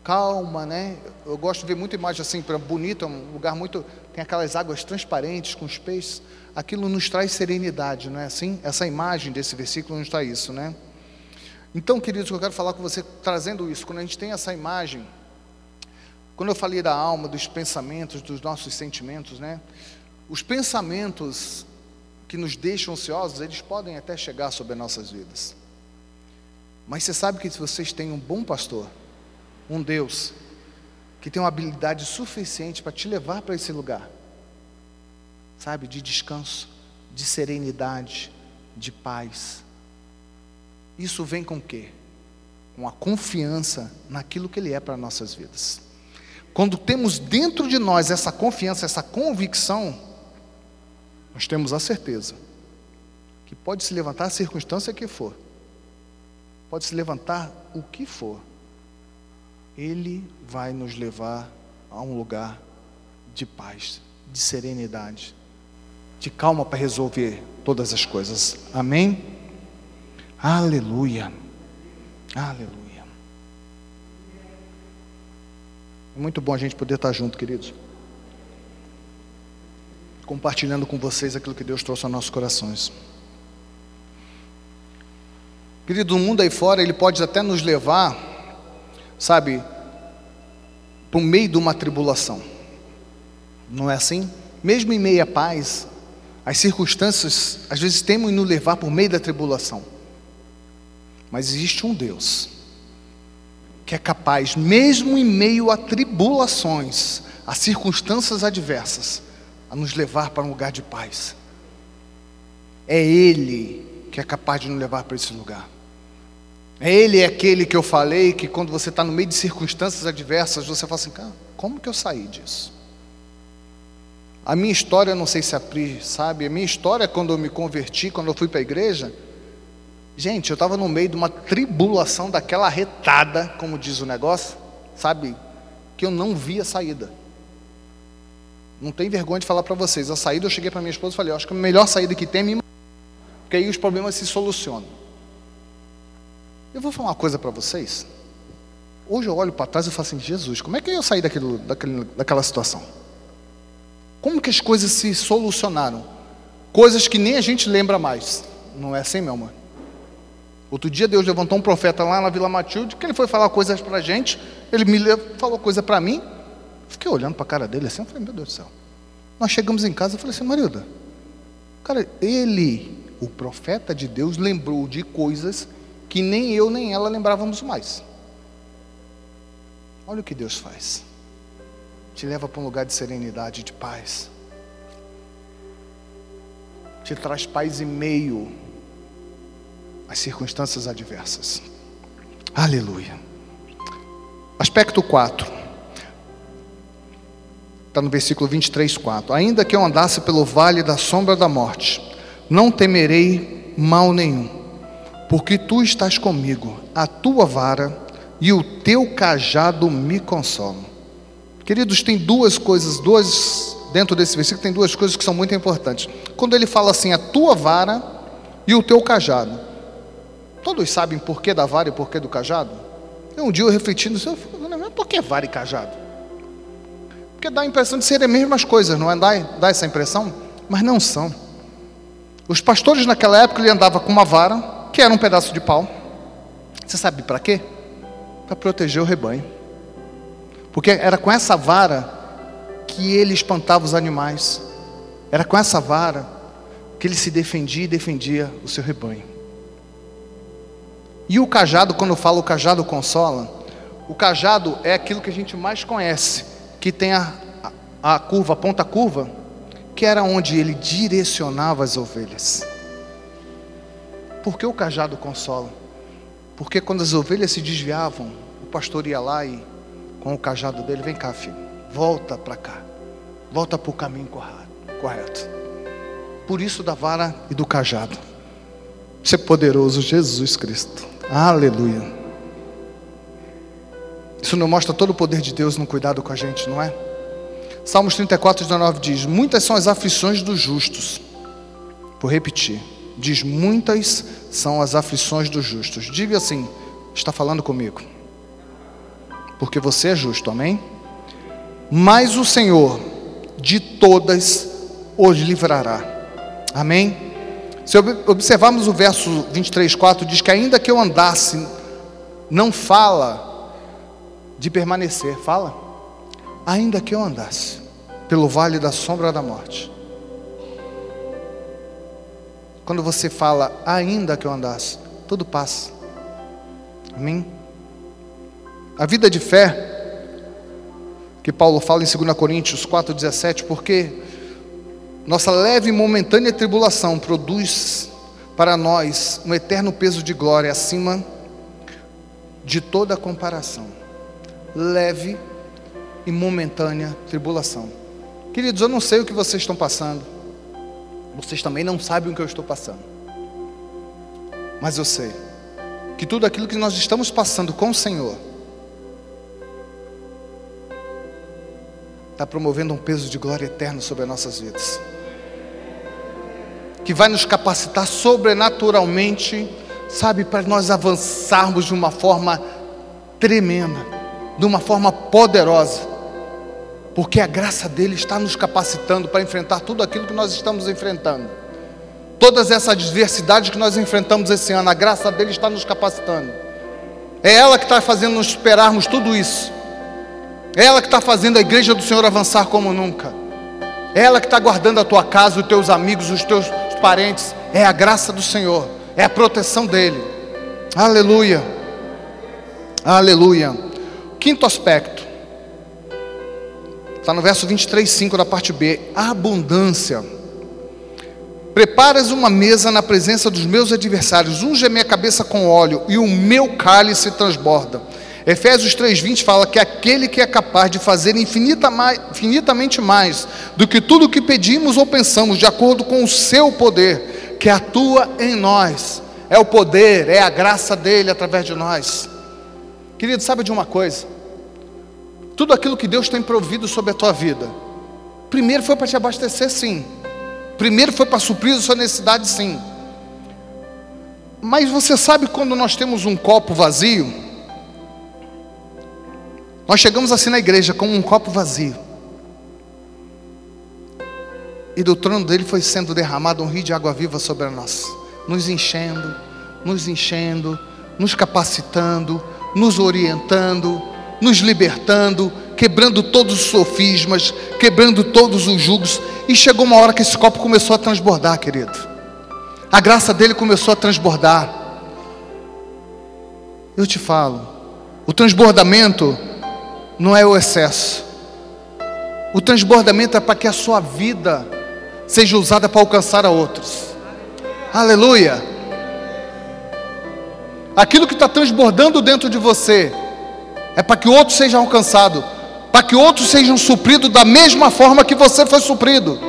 calma, né? Eu gosto de ver muita imagem assim, é um lugar muito tem aquelas águas transparentes com os peixes. Aquilo nos traz serenidade, não é assim? Essa imagem desse versículo nos traz isso, né? Então, queridos, eu quero falar com você trazendo isso, quando a gente tem essa imagem, quando eu falei da alma, dos pensamentos, dos nossos sentimentos, né? Os pensamentos que nos deixam ansiosos, eles podem até chegar sobre as nossas vidas. Mas você sabe que se vocês têm um bom pastor, um Deus que tem uma habilidade suficiente para te levar para esse lugar, sabe, de descanso, de serenidade, de paz. Isso vem com o quê? Com a confiança naquilo que Ele é para nossas vidas. Quando temos dentro de nós essa confiança, essa convicção, nós temos a certeza que pode se levantar a circunstância que for, pode se levantar o que for, ele vai nos levar a um lugar de paz, de serenidade, de calma para resolver todas as coisas. Amém? Aleluia. Aleluia. É muito bom a gente poder estar junto, queridos. Compartilhando com vocês aquilo que Deus trouxe aos nossos corações. Querido, o mundo aí fora, ele pode até nos levar sabe, para o meio de uma tribulação. Não é assim? Mesmo em meio à paz, as circunstâncias às vezes temem nos levar por meio da tribulação. Mas existe um Deus que é capaz, mesmo em meio a tribulações, a circunstâncias adversas, a nos levar para um lugar de paz. É Ele que é capaz de nos levar para esse lugar. Ele é aquele que eu falei que quando você está no meio de circunstâncias adversas, você fala assim, cara, como que eu saí disso? A minha história, não sei se a Pri sabe, a minha história quando eu me converti, quando eu fui para a igreja, gente, eu estava no meio de uma tribulação daquela retada, como diz o negócio, sabe, que eu não via saída. Não tem vergonha de falar para vocês. A saída eu cheguei para minha esposa e falei, acho que a melhor saída que tem é me porque aí os problemas se solucionam. Eu vou falar uma coisa para vocês. Hoje eu olho para trás e falo assim: Jesus, como é que eu saí daquilo, daquele, daquela situação? Como que as coisas se solucionaram? Coisas que nem a gente lembra mais. Não é assim, meu amor? Outro dia Deus levantou um profeta lá na Vila Matilde, que ele foi falar coisas para a gente, ele me falou coisa para mim, fiquei olhando para a cara dele assim, eu falei, meu Deus do céu. Nós chegamos em casa, eu falei assim, Marilda, cara, ele, o profeta de Deus, lembrou de coisas que nem eu nem ela lembrávamos mais. Olha o que Deus faz. Te leva para um lugar de serenidade, de paz. Te traz paz em meio às circunstâncias adversas. Aleluia. Aspecto 4. Está no versículo 23, 4. Ainda que eu andasse pelo vale da sombra da morte, não temerei mal nenhum porque tu estás comigo, a tua vara e o teu cajado me consolam. Queridos, tem duas coisas, duas dentro desse versículo tem duas coisas que são muito importantes. Quando ele fala assim, a tua vara e o teu cajado. Todos sabem por que da vara e por que do cajado? Um dia eu refletindo, eu falei, por que vara e cajado? Porque dá a impressão de serem as mesmas coisas, não é? Dá, dá essa impressão? Mas não são. Os pastores naquela época ele andava com uma vara que era um pedaço de pau. Você sabe para quê? Para proteger o rebanho. Porque era com essa vara que ele espantava os animais. Era com essa vara que ele se defendia e defendia o seu rebanho. E o cajado, quando eu falo o cajado consola, o cajado é aquilo que a gente mais conhece, que tem a, a, curva, a ponta curva, que era onde ele direcionava as ovelhas. Por que o cajado consola? Porque quando as ovelhas se desviavam, o pastor ia lá e, com o cajado dele, vem cá, filho, volta para cá, volta para o caminho correto. Por isso da vara e do cajado. Ser poderoso, Jesus Cristo. Aleluia. Isso não mostra todo o poder de Deus no cuidado com a gente, não é? Salmos 34, 19 diz: Muitas são as aflições dos justos. Vou repetir. Diz: Muitas são as aflições dos justos. Diga assim: Está falando comigo. Porque você é justo, amém? Mas o Senhor de todas os livrará. Amém? Se observarmos o verso 23, 4, diz que ainda que eu andasse, não fala de permanecer, fala? Ainda que eu andasse pelo vale da sombra da morte. Quando você fala, ainda que eu andasse, tudo passa. Amém? A vida de fé, que Paulo fala em 2 Coríntios 4,17, porque nossa leve e momentânea tribulação produz para nós um eterno peso de glória acima de toda comparação. Leve e momentânea tribulação. Queridos, eu não sei o que vocês estão passando. Vocês também não sabem o que eu estou passando. Mas eu sei que tudo aquilo que nós estamos passando com o Senhor está promovendo um peso de glória eterno sobre as nossas vidas que vai nos capacitar sobrenaturalmente, sabe, para nós avançarmos de uma forma tremenda, de uma forma poderosa, porque a graça dele está nos capacitando para enfrentar tudo aquilo que nós estamos enfrentando. Todas essas adversidades que nós enfrentamos esse ano, a graça dele está nos capacitando. É ela que está fazendo nos esperarmos tudo isso. É ela que está fazendo a igreja do Senhor avançar como nunca. É ela que está guardando a tua casa, os teus amigos, os teus parentes, é a graça do Senhor, é a proteção dEle. Aleluia. Aleluia. Quinto aspecto, está no verso 23, 5 da parte B: abundância. Preparas uma mesa na presença dos meus adversários, unge a minha cabeça com óleo e o meu cálice transborda. Efésios 3,20 fala que aquele que é capaz de fazer infinita mais, infinitamente mais do que tudo o que pedimos ou pensamos, de acordo com o seu poder, que atua em nós, é o poder, é a graça dele através de nós. Querido, sabe de uma coisa? Tudo aquilo que Deus tem provido sobre a tua vida, primeiro foi para te abastecer, sim, primeiro foi para suprir a sua necessidade, sim. Mas você sabe quando nós temos um copo vazio, nós chegamos assim na igreja com um copo vazio. E do trono dele foi sendo derramado um rio de água viva sobre nós, nos enchendo, nos enchendo, nos capacitando, nos orientando, nos libertando, quebrando todos os sofismas, quebrando todos os jugos. E chegou uma hora que esse copo começou a transbordar, querido. A graça dele começou a transbordar. Eu te falo, o transbordamento não é o excesso. O transbordamento é para que a sua vida seja usada para alcançar a outros. Aleluia. Aquilo que está transbordando dentro de você é para que outros sejam alcançados, para que outros sejam supridos da mesma forma que você foi suprido.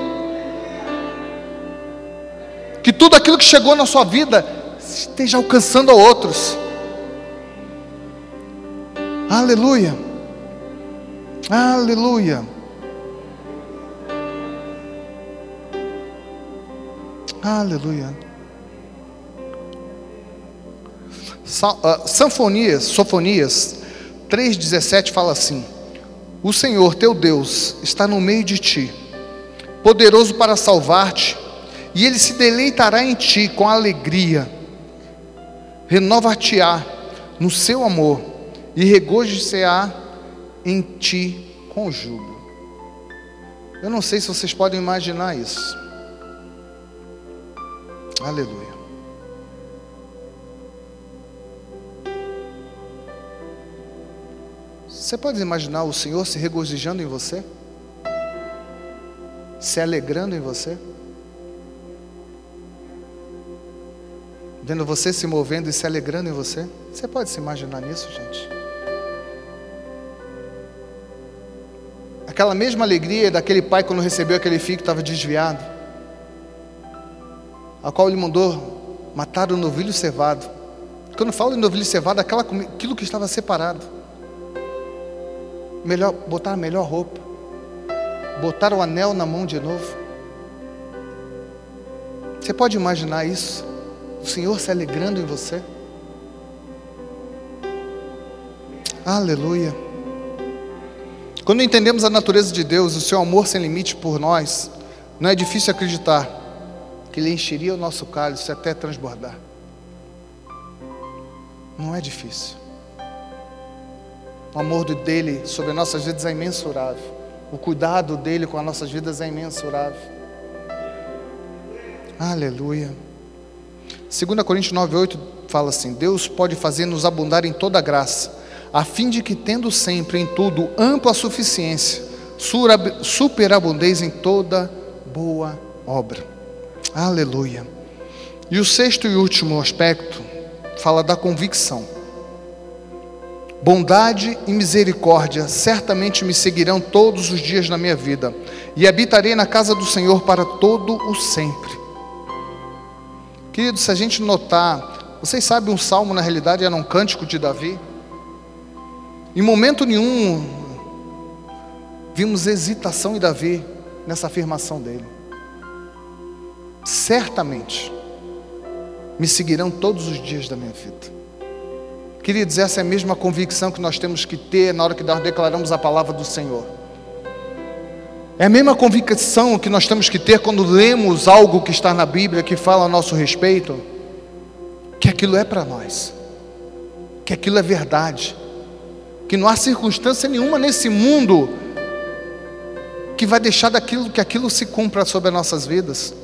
Que tudo aquilo que chegou na sua vida esteja alcançando a outros. Aleluia. Aleluia. Aleluia. Uh, Sanfonias, Sofonias 3,17 fala assim: O Senhor teu Deus está no meio de ti, poderoso para salvar-te, e ele se deleitará em ti com alegria, renova-te-á no seu amor, e regozijar em ti com júbilo. Eu não sei se vocês podem imaginar isso. Aleluia. Você pode imaginar o Senhor se regozijando em você? Se alegrando em você? Vendo você se movendo e se alegrando em você? Você pode se imaginar nisso, gente? Aquela mesma alegria daquele pai quando recebeu aquele filho que estava desviado, a qual ele mandou matar o novilho cevado. Quando falo em novilho cevado, aquela, aquilo que estava separado melhor, botar a melhor roupa, botar o anel na mão de novo. Você pode imaginar isso? O Senhor se alegrando em você? Aleluia. Quando entendemos a natureza de Deus, o seu amor sem limite por nós, não é difícil acreditar que Ele encheria o nosso cálice até transbordar. Não é difícil. O amor dele sobre nossas vidas é imensurável. O cuidado dele com as nossas vidas é imensurável. Aleluia. 2 Coríntios 9,8 fala assim: Deus pode fazer-nos abundar em toda graça, a fim de que, tendo sempre em tudo ampla suficiência, superabundez em toda boa obra. Aleluia. E o sexto e último aspecto fala da convicção. Bondade e misericórdia certamente me seguirão todos os dias da minha vida, e habitarei na casa do Senhor para todo o sempre. Queridos, se a gente notar, vocês sabem, um salmo na realidade era um cântico de Davi. Em momento nenhum vimos hesitação em Davi nessa afirmação dele. Certamente me seguirão todos os dias da minha vida. Queridos, essa é a mesma convicção que nós temos que ter na hora que nós declaramos a palavra do Senhor. É a mesma convicção que nós temos que ter quando lemos algo que está na Bíblia que fala a nosso respeito, que aquilo é para nós, que aquilo é verdade, que não há circunstância nenhuma nesse mundo que vai deixar daquilo que aquilo se cumpra sobre as nossas vidas.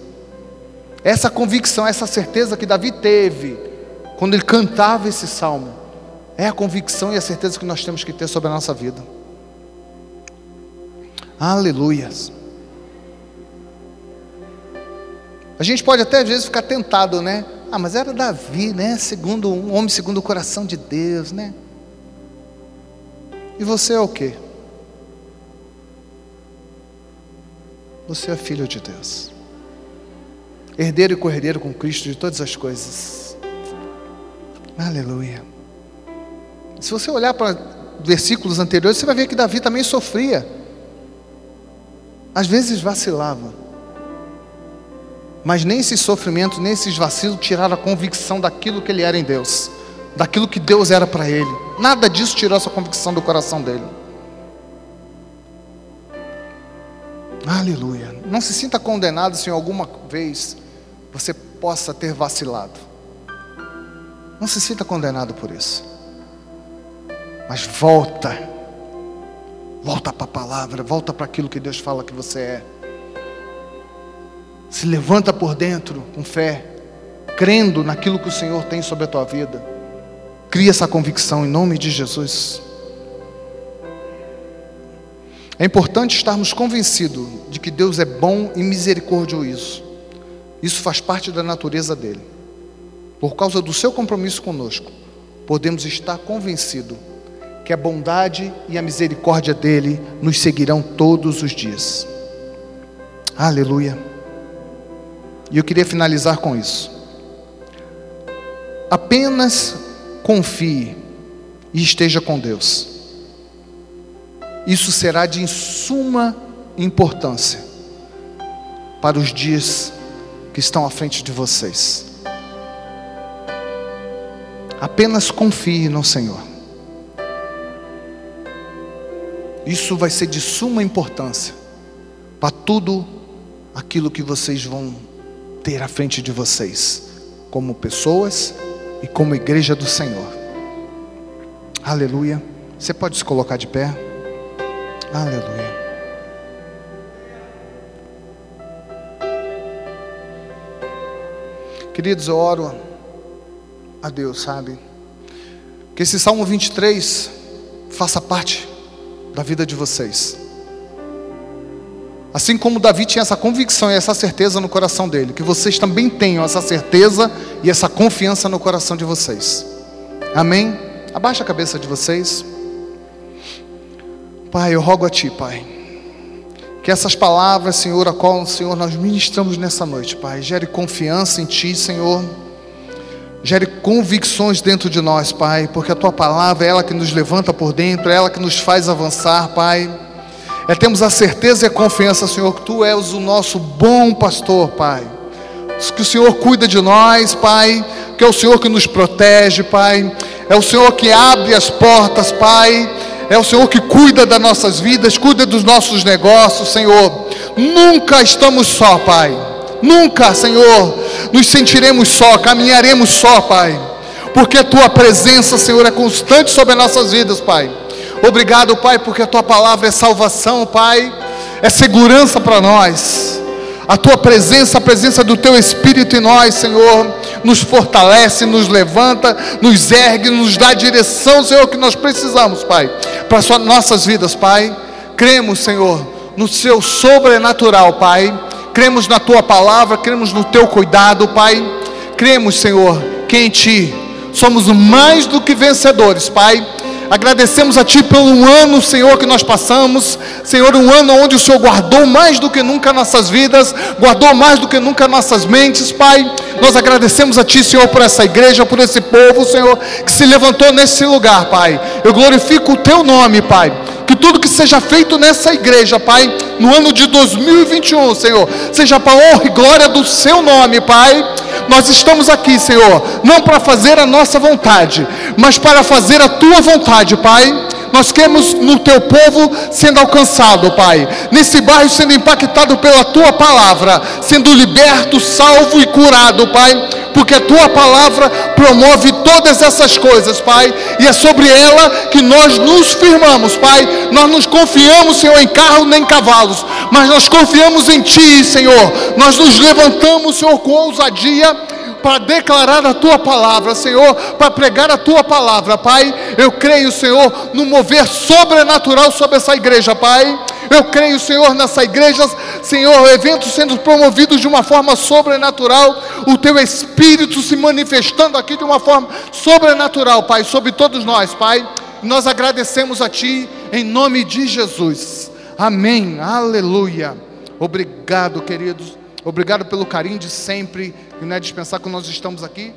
Essa convicção, essa certeza que Davi teve quando ele cantava esse salmo. É a convicção e a certeza que nós temos que ter sobre a nossa vida. Aleluias. A gente pode até às vezes ficar tentado, né? Ah, mas era Davi, né? Segundo um homem segundo o coração de Deus, né? E você é o quê? Você é filho de Deus. Herdeiro e cordeiro com Cristo de todas as coisas. Aleluia. Se você olhar para versículos anteriores, você vai ver que Davi também sofria. Às vezes vacilava. Mas nem esses sofrimentos, nem esses vacilos tiraram a convicção daquilo que ele era em Deus, daquilo que Deus era para ele. Nada disso tirou essa convicção do coração dele. Aleluia. Não se sinta condenado se em alguma vez você possa ter vacilado. Não se sinta condenado por isso. Mas volta. Volta para a palavra, volta para aquilo que Deus fala que você é. Se levanta por dentro com fé, crendo naquilo que o Senhor tem sobre a tua vida. Cria essa convicção em nome de Jesus. É importante estarmos convencidos de que Deus é bom e misericordioso. Isso faz parte da natureza dele. Por causa do seu compromisso conosco, podemos estar convencidos que a bondade e a misericórdia dele nos seguirão todos os dias. Aleluia. E eu queria finalizar com isso. Apenas confie e esteja com Deus. Isso será de suma importância para os dias que estão à frente de vocês. Apenas confie no Senhor. Isso vai ser de suma importância para tudo aquilo que vocês vão ter à frente de vocês, como pessoas e como igreja do Senhor. Aleluia. Você pode se colocar de pé. Aleluia. Queridos, eu oro a Deus, sabe? Que esse Salmo 23 faça parte da vida de vocês. Assim como Davi tinha essa convicção e essa certeza no coração dele, que vocês também tenham essa certeza e essa confiança no coração de vocês. Amém? Abaixa a cabeça de vocês. Pai, eu rogo a Ti, Pai, que essas palavras, Senhor, a qual, Senhor, nós ministramos nessa noite, Pai, gere confiança em Ti, Senhor. Gere convicções dentro de nós, Pai, porque a Tua palavra é ela que nos levanta por dentro, é ela que nos faz avançar, Pai. É termos a certeza e a confiança, Senhor, que Tu és o nosso bom pastor, Pai. Que o Senhor cuida de nós, Pai. Que é o Senhor que nos protege, Pai. É o Senhor que abre as portas, Pai. É o Senhor que cuida das nossas vidas, cuida dos nossos negócios, Senhor. Nunca estamos só, Pai. Nunca, Senhor, nos sentiremos só, caminharemos só, Pai. Porque a tua presença, Senhor, é constante sobre as nossas vidas, Pai. Obrigado, Pai, porque a tua palavra é salvação, Pai, é segurança para nós. A tua presença, a presença do teu Espírito em nós, Senhor, nos fortalece, nos levanta, nos ergue, nos dá a direção, Senhor, que nós precisamos, Pai, para as nossas vidas, Pai. Cremos, Senhor, no seu sobrenatural, Pai. Cremos na tua palavra, cremos no teu cuidado, Pai. Cremos, Senhor, que em ti somos mais do que vencedores, Pai Agradecemos a Ti pelo ano, Senhor, que nós passamos. Senhor, um ano onde o Senhor guardou mais do que nunca nossas vidas, guardou mais do que nunca nossas mentes, Pai. Nós agradecemos a Ti, Senhor, por essa igreja, por esse povo, Senhor, que se levantou nesse lugar, Pai. Eu glorifico o Teu nome, Pai que tudo que seja feito nessa igreja, Pai, no ano de 2021, Senhor, seja para honra e glória do Seu nome, Pai. Nós estamos aqui, Senhor, não para fazer a nossa vontade, mas para fazer a Tua vontade, Pai. Nós queremos no Teu povo sendo alcançado, Pai, nesse bairro sendo impactado pela Tua palavra, sendo liberto, salvo e curado, Pai porque a tua palavra promove todas essas coisas, Pai, e é sobre ela que nós nos firmamos, Pai. Nós nos confiamos, Senhor, em carro nem cavalos, mas nós confiamos em Ti, Senhor. Nós nos levantamos, Senhor, com ousadia para declarar a tua palavra, Senhor, para pregar a tua palavra, Pai. Eu creio, Senhor, no mover sobrenatural sobre essa igreja, Pai. Eu creio, Senhor, nessa igreja, Senhor, eventos sendo promovidos de uma forma sobrenatural, o teu Espírito se manifestando aqui de uma forma sobrenatural, Pai, sobre todos nós, Pai. Nós agradecemos a Ti em nome de Jesus. Amém. Aleluia. Obrigado, queridos. Obrigado pelo carinho de sempre, e não é dispensar que nós estamos aqui.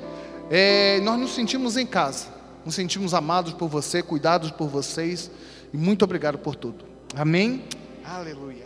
É, nós nos sentimos em casa, nos sentimos amados por você, cuidados por vocês, e muito obrigado por tudo. Amém? Aleluia.